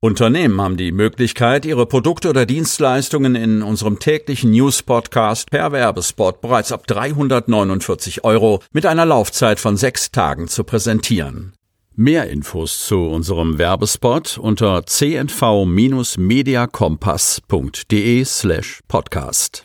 Unternehmen haben die Möglichkeit, ihre Produkte oder Dienstleistungen in unserem täglichen News-Podcast per Werbespot bereits ab 349 Euro mit einer Laufzeit von sechs Tagen zu präsentieren. Mehr Infos zu unserem Werbespot unter cnv-mediakompass.de slash podcast.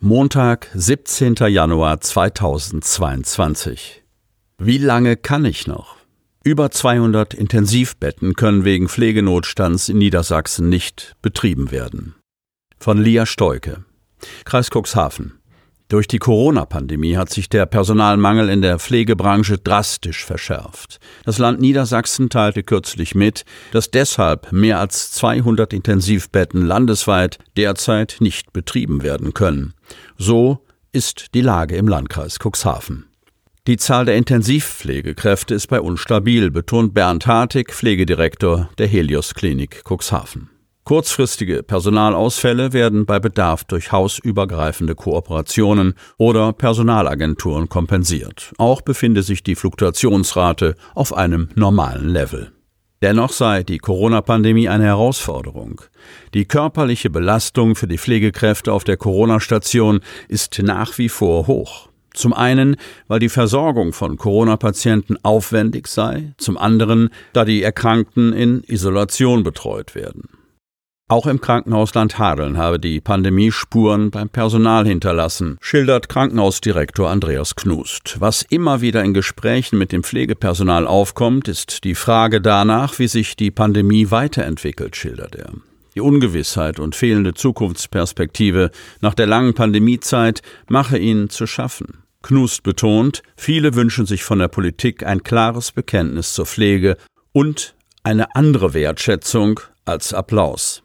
Montag, 17. Januar 2022. Wie lange kann ich noch? Über 200 Intensivbetten können wegen Pflegenotstands in Niedersachsen nicht betrieben werden. Von Lia Steuke. Kreis Cuxhaven. Durch die Corona-Pandemie hat sich der Personalmangel in der Pflegebranche drastisch verschärft. Das Land Niedersachsen teilte kürzlich mit, dass deshalb mehr als 200 Intensivbetten landesweit derzeit nicht betrieben werden können. So ist die Lage im Landkreis Cuxhaven. Die Zahl der Intensivpflegekräfte ist bei uns stabil, betont Bernd Hartig, Pflegedirektor der Helios Klinik Cuxhaven. Kurzfristige Personalausfälle werden bei Bedarf durch hausübergreifende Kooperationen oder Personalagenturen kompensiert. Auch befinde sich die Fluktuationsrate auf einem normalen Level. Dennoch sei die Corona-Pandemie eine Herausforderung. Die körperliche Belastung für die Pflegekräfte auf der Corona-Station ist nach wie vor hoch. Zum einen, weil die Versorgung von Corona-Patienten aufwendig sei, zum anderen, da die Erkrankten in Isolation betreut werden. Auch im Krankenhaus Landhadeln habe die Pandemie Spuren beim Personal hinterlassen, schildert Krankenhausdirektor Andreas Knust. Was immer wieder in Gesprächen mit dem Pflegepersonal aufkommt, ist die Frage danach, wie sich die Pandemie weiterentwickelt, schildert er. Die Ungewissheit und fehlende Zukunftsperspektive nach der langen Pandemiezeit mache ihnen zu schaffen. Knust betont, viele wünschen sich von der Politik ein klares Bekenntnis zur Pflege und eine andere Wertschätzung als Applaus.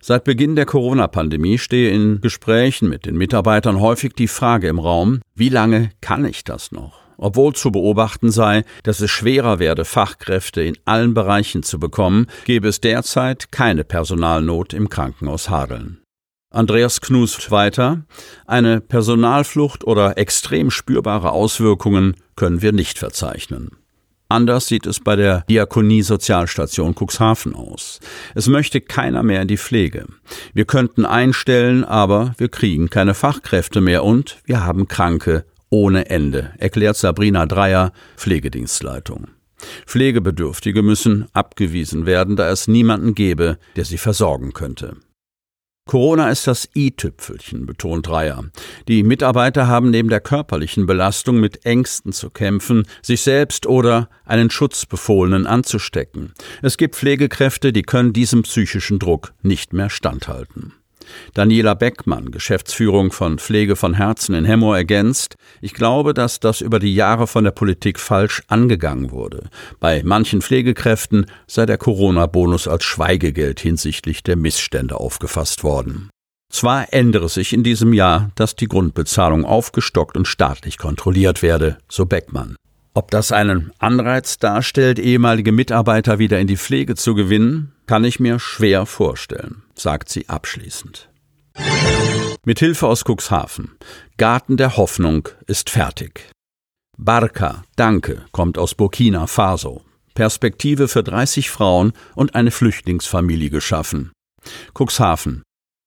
Seit Beginn der Corona-Pandemie stehe in Gesprächen mit den Mitarbeitern häufig die Frage im Raum, wie lange kann ich das noch? Obwohl zu beobachten sei, dass es schwerer werde, Fachkräfte in allen Bereichen zu bekommen, gebe es derzeit keine Personalnot im Krankenhaus Hadeln. Andreas knust weiter, eine Personalflucht oder extrem spürbare Auswirkungen können wir nicht verzeichnen. Anders sieht es bei der Diakonie Sozialstation Cuxhaven aus. Es möchte keiner mehr in die Pflege. Wir könnten einstellen, aber wir kriegen keine Fachkräfte mehr und wir haben Kranke ohne Ende, erklärt Sabrina Dreier, Pflegedienstleitung. Pflegebedürftige müssen abgewiesen werden, da es niemanden gäbe, der sie versorgen könnte. Corona ist das i-Tüpfelchen, betont Dreier. Die Mitarbeiter haben neben der körperlichen Belastung mit Ängsten zu kämpfen, sich selbst oder einen Schutzbefohlenen anzustecken. Es gibt Pflegekräfte, die können diesem psychischen Druck nicht mehr standhalten. Daniela Beckmann, Geschäftsführung von Pflege von Herzen in Hemmo, ergänzt, ich glaube, dass das über die Jahre von der Politik falsch angegangen wurde. Bei manchen Pflegekräften sei der Corona-Bonus als Schweigegeld hinsichtlich der Missstände aufgefasst worden. Zwar ändere sich in diesem Jahr, dass die Grundbezahlung aufgestockt und staatlich kontrolliert werde, so Beckmann. Ob das einen Anreiz darstellt, ehemalige Mitarbeiter wieder in die Pflege zu gewinnen, kann ich mir schwer vorstellen, sagt sie abschließend. Mit Hilfe aus Cuxhaven. Garten der Hoffnung ist fertig. Barca, danke, kommt aus Burkina Faso. Perspektive für 30 Frauen und eine Flüchtlingsfamilie geschaffen. Cuxhaven.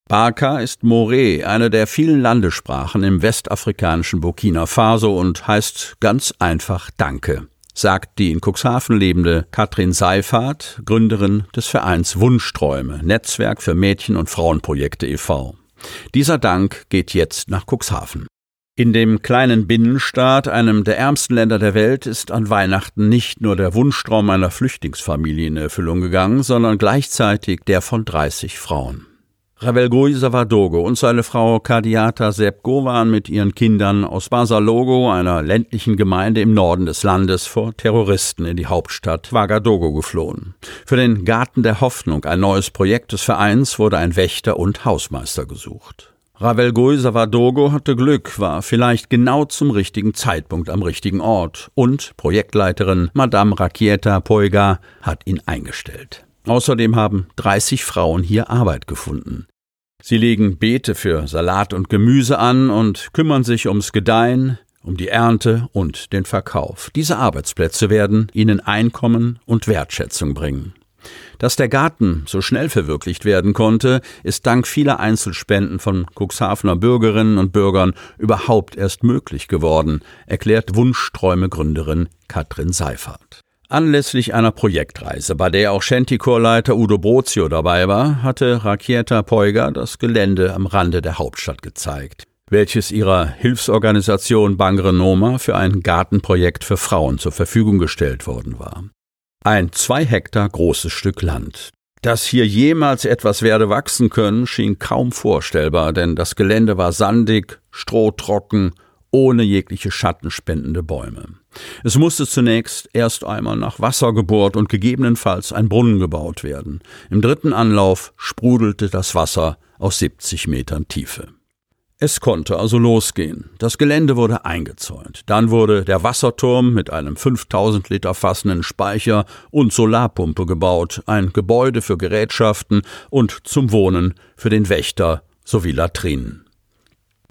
Baka ist Moré, eine der vielen Landessprachen im westafrikanischen Burkina Faso und heißt ganz einfach Danke, sagt die in Cuxhaven lebende Katrin Seifert, Gründerin des Vereins Wunschträume, Netzwerk für Mädchen- und Frauenprojekte e.V. Dieser Dank geht jetzt nach Cuxhaven. In dem kleinen Binnenstaat, einem der ärmsten Länder der Welt, ist an Weihnachten nicht nur der Wunschtraum einer Flüchtlingsfamilie in Erfüllung gegangen, sondern gleichzeitig der von 30 Frauen. Ravelgui Savadogo und seine Frau Kadiata Sepko waren mit ihren Kindern aus Basalogo, einer ländlichen Gemeinde im Norden des Landes, vor Terroristen in die Hauptstadt Ouagadougou geflohen. Für den Garten der Hoffnung, ein neues Projekt des Vereins, wurde ein Wächter und Hausmeister gesucht. Ravel Guy hatte Glück, war vielleicht genau zum richtigen Zeitpunkt am richtigen Ort und Projektleiterin Madame Rakieta Poiga hat ihn eingestellt. Außerdem haben 30 Frauen hier Arbeit gefunden. Sie legen Beete für Salat und Gemüse an und kümmern sich ums Gedeihen, um die Ernte und den Verkauf. Diese Arbeitsplätze werden ihnen Einkommen und Wertschätzung bringen. Dass der Garten so schnell verwirklicht werden konnte, ist dank vieler Einzelspenden von Cuxhavener Bürgerinnen und Bürgern überhaupt erst möglich geworden, erklärt Wunschträume-Gründerin Katrin Seifert. Anlässlich einer Projektreise, bei der auch Shanty-Chorleiter Udo Brozio dabei war, hatte Rakieta Poiga das Gelände am Rande der Hauptstadt gezeigt, welches ihrer Hilfsorganisation Bangre Noma für ein Gartenprojekt für Frauen zur Verfügung gestellt worden war. Ein zwei Hektar großes Stück Land. Dass hier jemals etwas werde wachsen können, schien kaum vorstellbar, denn das Gelände war sandig, strohtrocken, ohne jegliche schattenspendende Bäume. Es musste zunächst erst einmal nach Wasser gebohrt und gegebenenfalls ein Brunnen gebaut werden. Im dritten Anlauf sprudelte das Wasser aus 70 Metern Tiefe. Es konnte also losgehen. Das Gelände wurde eingezäunt. Dann wurde der Wasserturm mit einem 5000 Liter fassenden Speicher und Solarpumpe gebaut, ein Gebäude für Gerätschaften und zum Wohnen für den Wächter sowie Latrinen.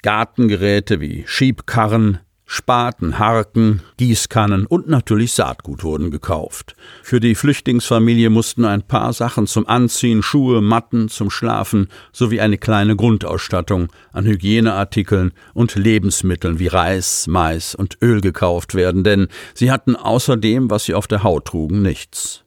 Gartengeräte wie Schiebkarren, Spaten, Harken, Gießkannen und natürlich Saatgut wurden gekauft. Für die Flüchtlingsfamilie mussten ein paar Sachen zum Anziehen, Schuhe, Matten zum Schlafen sowie eine kleine Grundausstattung an Hygieneartikeln und Lebensmitteln wie Reis, Mais und Öl gekauft werden, denn sie hatten außerdem, was sie auf der Haut trugen, nichts.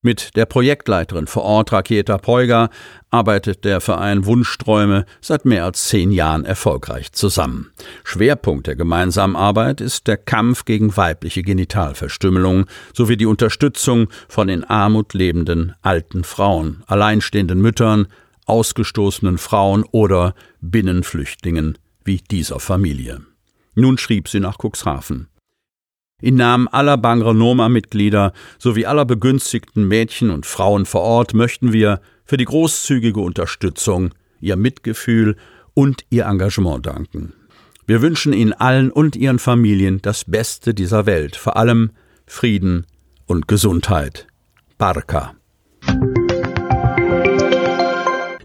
Mit der Projektleiterin vor Ort Raketa Poiga arbeitet der Verein Wunschträume seit mehr als zehn Jahren erfolgreich zusammen. Schwerpunkt der gemeinsamen Arbeit ist der Kampf gegen weibliche Genitalverstümmelung sowie die Unterstützung von in Armut lebenden alten Frauen, alleinstehenden Müttern, ausgestoßenen Frauen oder Binnenflüchtlingen wie dieser Familie. Nun schrieb sie nach Cuxhaven. Im Namen aller Bangrenoma-Mitglieder sowie aller begünstigten Mädchen und Frauen vor Ort möchten wir für die großzügige Unterstützung, ihr Mitgefühl und ihr Engagement danken. Wir wünschen Ihnen allen und Ihren Familien das Beste dieser Welt, vor allem Frieden und Gesundheit. Barca.